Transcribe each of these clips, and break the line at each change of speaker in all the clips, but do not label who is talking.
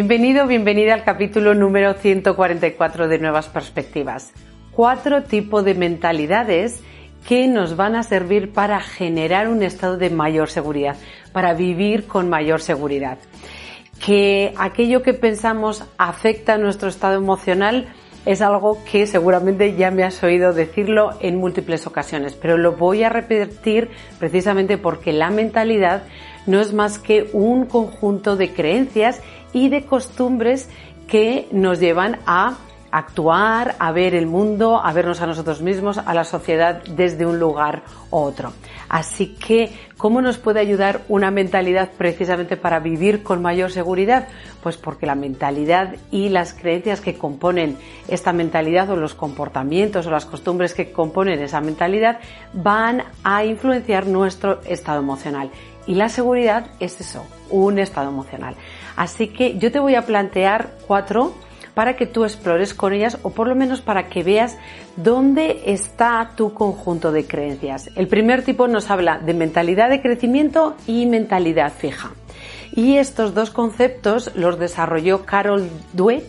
Bienvenido, bienvenida al capítulo número 144 de Nuevas Perspectivas. Cuatro tipos de mentalidades que nos van a servir para generar un estado de mayor seguridad, para vivir con mayor seguridad. Que aquello que pensamos afecta a nuestro estado emocional es algo que seguramente ya me has oído decirlo en múltiples ocasiones, pero lo voy a repetir precisamente porque la mentalidad no es más que un conjunto de creencias y de costumbres que nos llevan a actuar, a ver el mundo, a vernos a nosotros mismos, a la sociedad desde un lugar u otro. Así que, ¿cómo nos puede ayudar una mentalidad precisamente para vivir con mayor seguridad? Pues porque la mentalidad y las creencias que componen esta mentalidad o los comportamientos o las costumbres que componen esa mentalidad van a influenciar nuestro estado emocional. Y la seguridad es eso, un estado emocional. Así que yo te voy a plantear cuatro para que tú explores con ellas o por lo menos para que veas dónde está tu conjunto de creencias. El primer tipo nos habla de mentalidad de crecimiento y mentalidad fija. Y estos dos conceptos los desarrolló Carol Dweck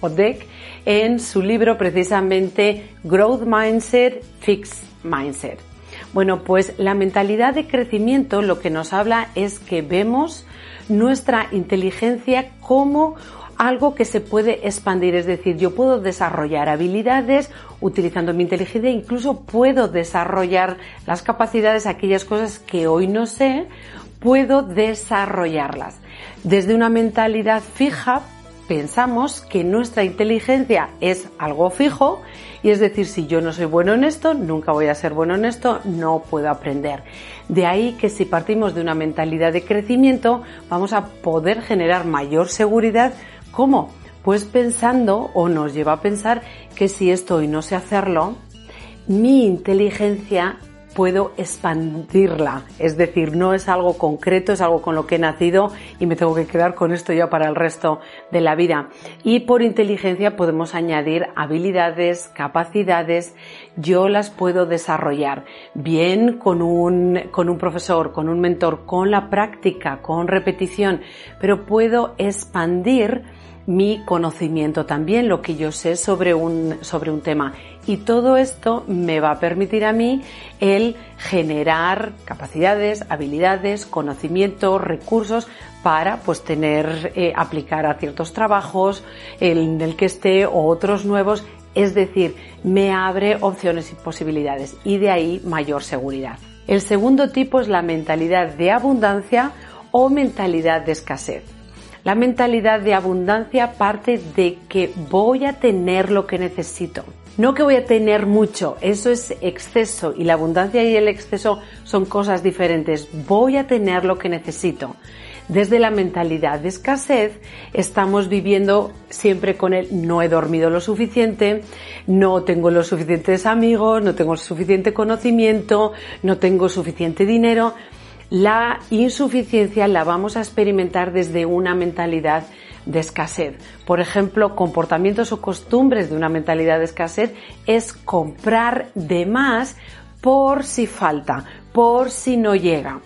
o Dweck en su libro precisamente Growth Mindset, Fixed Mindset. Bueno, pues la mentalidad de crecimiento lo que nos habla es que vemos nuestra inteligencia como algo que se puede expandir, es decir, yo puedo desarrollar habilidades utilizando mi inteligencia, incluso puedo desarrollar las capacidades, aquellas cosas que hoy no sé, puedo desarrollarlas. Desde una mentalidad fija, pensamos que nuestra inteligencia es algo fijo y es decir, si yo no soy bueno en esto, nunca voy a ser bueno en esto, no puedo aprender. De ahí que si partimos de una mentalidad de crecimiento, vamos a poder generar mayor seguridad. ¿Cómo? Pues pensando o nos lleva a pensar que si estoy no sé hacerlo, mi inteligencia puedo expandirla. Es decir, no es algo concreto, es algo con lo que he nacido y me tengo que quedar con esto ya para el resto de la vida. Y por inteligencia podemos añadir habilidades, capacidades, yo las puedo desarrollar bien con un, con un profesor, con un mentor, con la práctica, con repetición, pero puedo expandir mi conocimiento también, lo que yo sé sobre un, sobre un tema. Y todo esto me va a permitir a mí el generar capacidades, habilidades, conocimiento, recursos para pues tener, eh, aplicar a ciertos trabajos en el que esté o otros nuevos. Es decir, me abre opciones y posibilidades y de ahí mayor seguridad. El segundo tipo es la mentalidad de abundancia o mentalidad de escasez. La mentalidad de abundancia parte de que voy a tener lo que necesito. No que voy a tener mucho, eso es exceso y la abundancia y el exceso son cosas diferentes. Voy a tener lo que necesito. Desde la mentalidad de escasez estamos viviendo siempre con el no he dormido lo suficiente, no tengo los suficientes amigos, no tengo suficiente conocimiento, no tengo suficiente dinero. La insuficiencia la vamos a experimentar desde una mentalidad de escasez. Por ejemplo, comportamientos o costumbres de una mentalidad de escasez es comprar de más por si falta, por si no llega.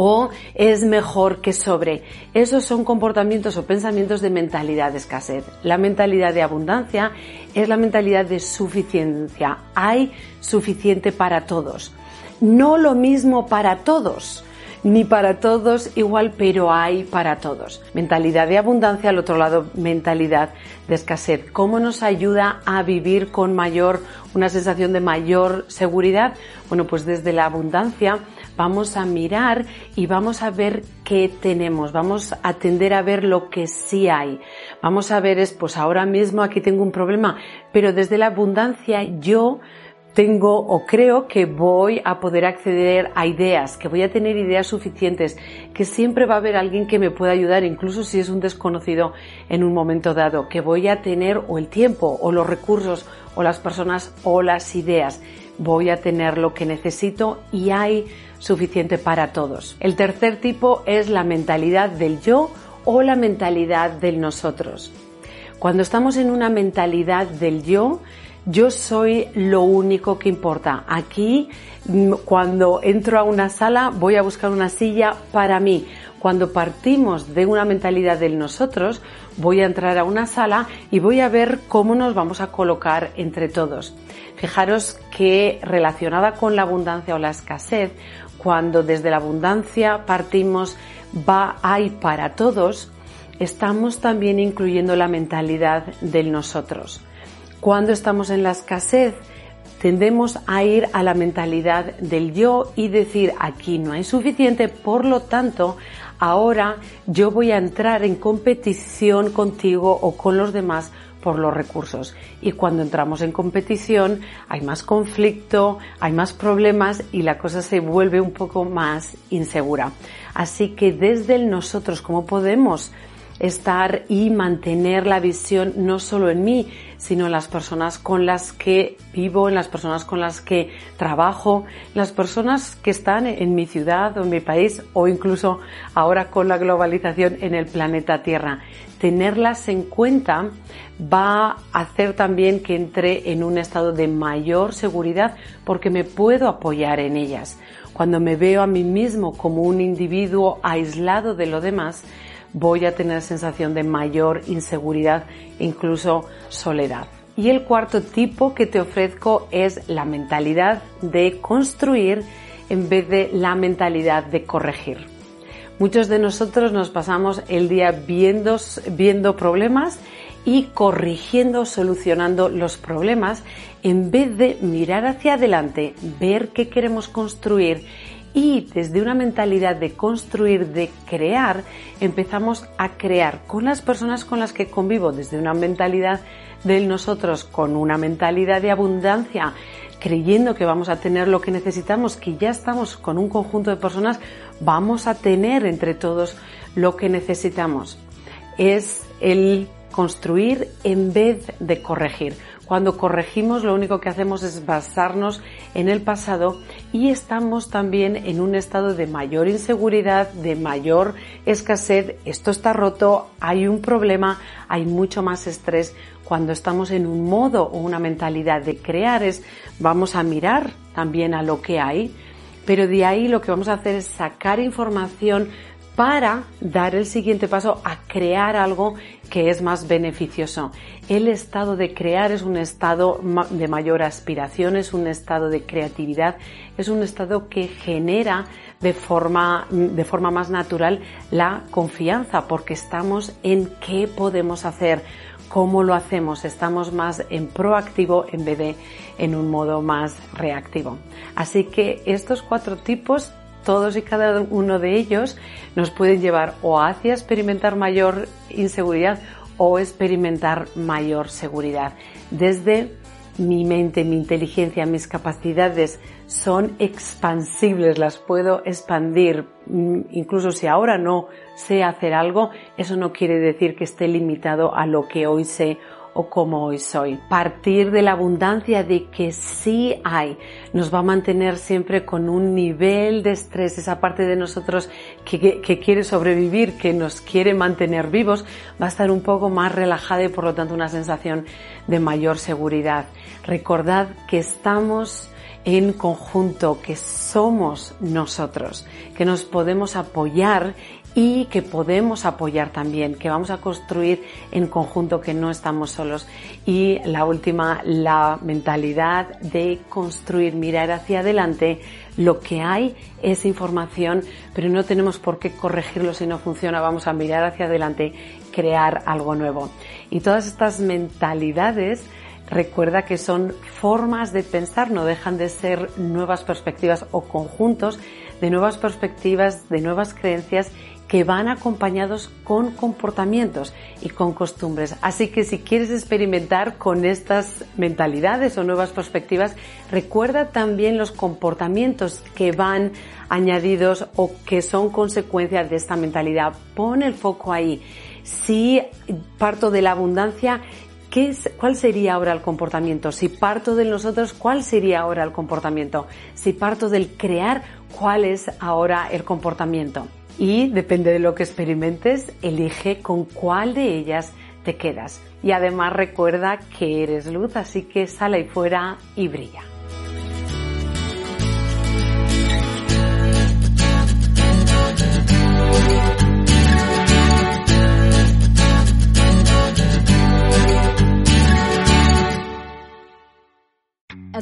O es mejor que sobre. Esos son comportamientos o pensamientos de mentalidad de escasez. La mentalidad de abundancia es la mentalidad de suficiencia. Hay suficiente para todos no lo mismo para todos, ni para todos igual, pero hay para todos. Mentalidad de abundancia, al otro lado, mentalidad de escasez. ¿Cómo nos ayuda a vivir con mayor, una sensación de mayor seguridad? Bueno, pues desde la abundancia vamos a mirar y vamos a ver qué tenemos, vamos a tender a ver lo que sí hay. Vamos a ver es, pues ahora mismo aquí tengo un problema, pero desde la abundancia yo tengo o creo que voy a poder acceder a ideas, que voy a tener ideas suficientes, que siempre va a haber alguien que me pueda ayudar, incluso si es un desconocido en un momento dado, que voy a tener o el tiempo o los recursos o las personas o las ideas, voy a tener lo que necesito y hay suficiente para todos. El tercer tipo es la mentalidad del yo o la mentalidad del nosotros. Cuando estamos en una mentalidad del yo, yo soy lo único que importa. Aquí, mm, cuando entro a una sala, voy a buscar una silla para mí. Cuando partimos de una mentalidad del nosotros, voy a entrar a una sala y voy a ver cómo nos vamos a colocar entre todos. Fijaros que relacionada con la abundancia o la escasez, cuando desde la abundancia partimos va, hay para todos, estamos también incluyendo la mentalidad del nosotros. Cuando estamos en la escasez, tendemos a ir a la mentalidad del yo y decir aquí no hay suficiente, por lo tanto, ahora yo voy a entrar en competición contigo o con los demás por los recursos. Y cuando entramos en competición hay más conflicto, hay más problemas y la cosa se vuelve un poco más insegura. Así que desde el nosotros, ¿cómo podemos estar y mantener la visión no solo en mí, sino en las personas con las que vivo, en las personas con las que trabajo, las personas que están en mi ciudad o en mi país o incluso ahora con la globalización en el planeta Tierra. Tenerlas en cuenta va a hacer también que entre en un estado de mayor seguridad porque me puedo apoyar en ellas. Cuando me veo a mí mismo como un individuo aislado de lo demás, voy a tener sensación de mayor inseguridad, incluso soledad. Y el cuarto tipo que te ofrezco es la mentalidad de construir en vez de la mentalidad de corregir. Muchos de nosotros nos pasamos el día viendo, viendo problemas y corrigiendo, solucionando los problemas en vez de mirar hacia adelante, ver qué queremos construir y desde una mentalidad de construir, de crear, empezamos a crear con las personas con las que convivo, desde una mentalidad de nosotros, con una mentalidad de abundancia, creyendo que vamos a tener lo que necesitamos, que ya estamos con un conjunto de personas, vamos a tener entre todos lo que necesitamos. Es el construir en vez de corregir. Cuando corregimos lo único que hacemos es basarnos en el pasado y estamos también en un estado de mayor inseguridad, de mayor escasez, esto está roto, hay un problema, hay mucho más estrés. Cuando estamos en un modo o una mentalidad de crear es vamos a mirar también a lo que hay, pero de ahí lo que vamos a hacer es sacar información para dar el siguiente paso a crear algo que es más beneficioso. El estado de crear es un estado de mayor aspiración, es un estado de creatividad, es un estado que genera de forma, de forma más natural la confianza porque estamos en qué podemos hacer, cómo lo hacemos, estamos más en proactivo en vez de en un modo más reactivo. Así que estos cuatro tipos todos y cada uno de ellos nos pueden llevar o hacia experimentar mayor inseguridad o experimentar mayor seguridad. Desde mi mente, mi inteligencia, mis capacidades son expansibles, las puedo expandir. Mm, incluso si ahora no sé hacer algo, eso no quiere decir que esté limitado a lo que hoy sé o como hoy soy. Partir de la abundancia de que sí hay nos va a mantener siempre con un nivel de estrés, esa parte de nosotros que, que, quiere sobrevivir, que nos quiere mantener vivos, va a estar un poco más relajada y por lo tanto una sensación de mayor seguridad. Recordad que estamos en conjunto, que somos nosotros, que nos podemos apoyar y que podemos apoyar también, que vamos a construir en conjunto, que no estamos solos. Y la última, la mentalidad de construir, mirar hacia adelante. Lo que hay es información, pero no tenemos por qué corregirlo si no funciona. Vamos a mirar hacia adelante, crear algo nuevo. Y todas estas mentalidades Recuerda que son formas de pensar, no dejan de ser nuevas perspectivas o conjuntos de nuevas perspectivas, de nuevas creencias que van acompañados con comportamientos y con costumbres. Así que si quieres experimentar con estas mentalidades o nuevas perspectivas, recuerda también los comportamientos que van añadidos o que son consecuencias de esta mentalidad. Pon el foco ahí. Si parto de la abundancia, ¿Qué ¿Cuál sería ahora el comportamiento? Si parto de nosotros, ¿cuál sería ahora el comportamiento? Si parto del crear, ¿cuál es ahora el comportamiento? Y depende de lo que experimentes, elige con cuál de ellas te quedas. Y además recuerda que eres luz, así que sale ahí fuera y brilla.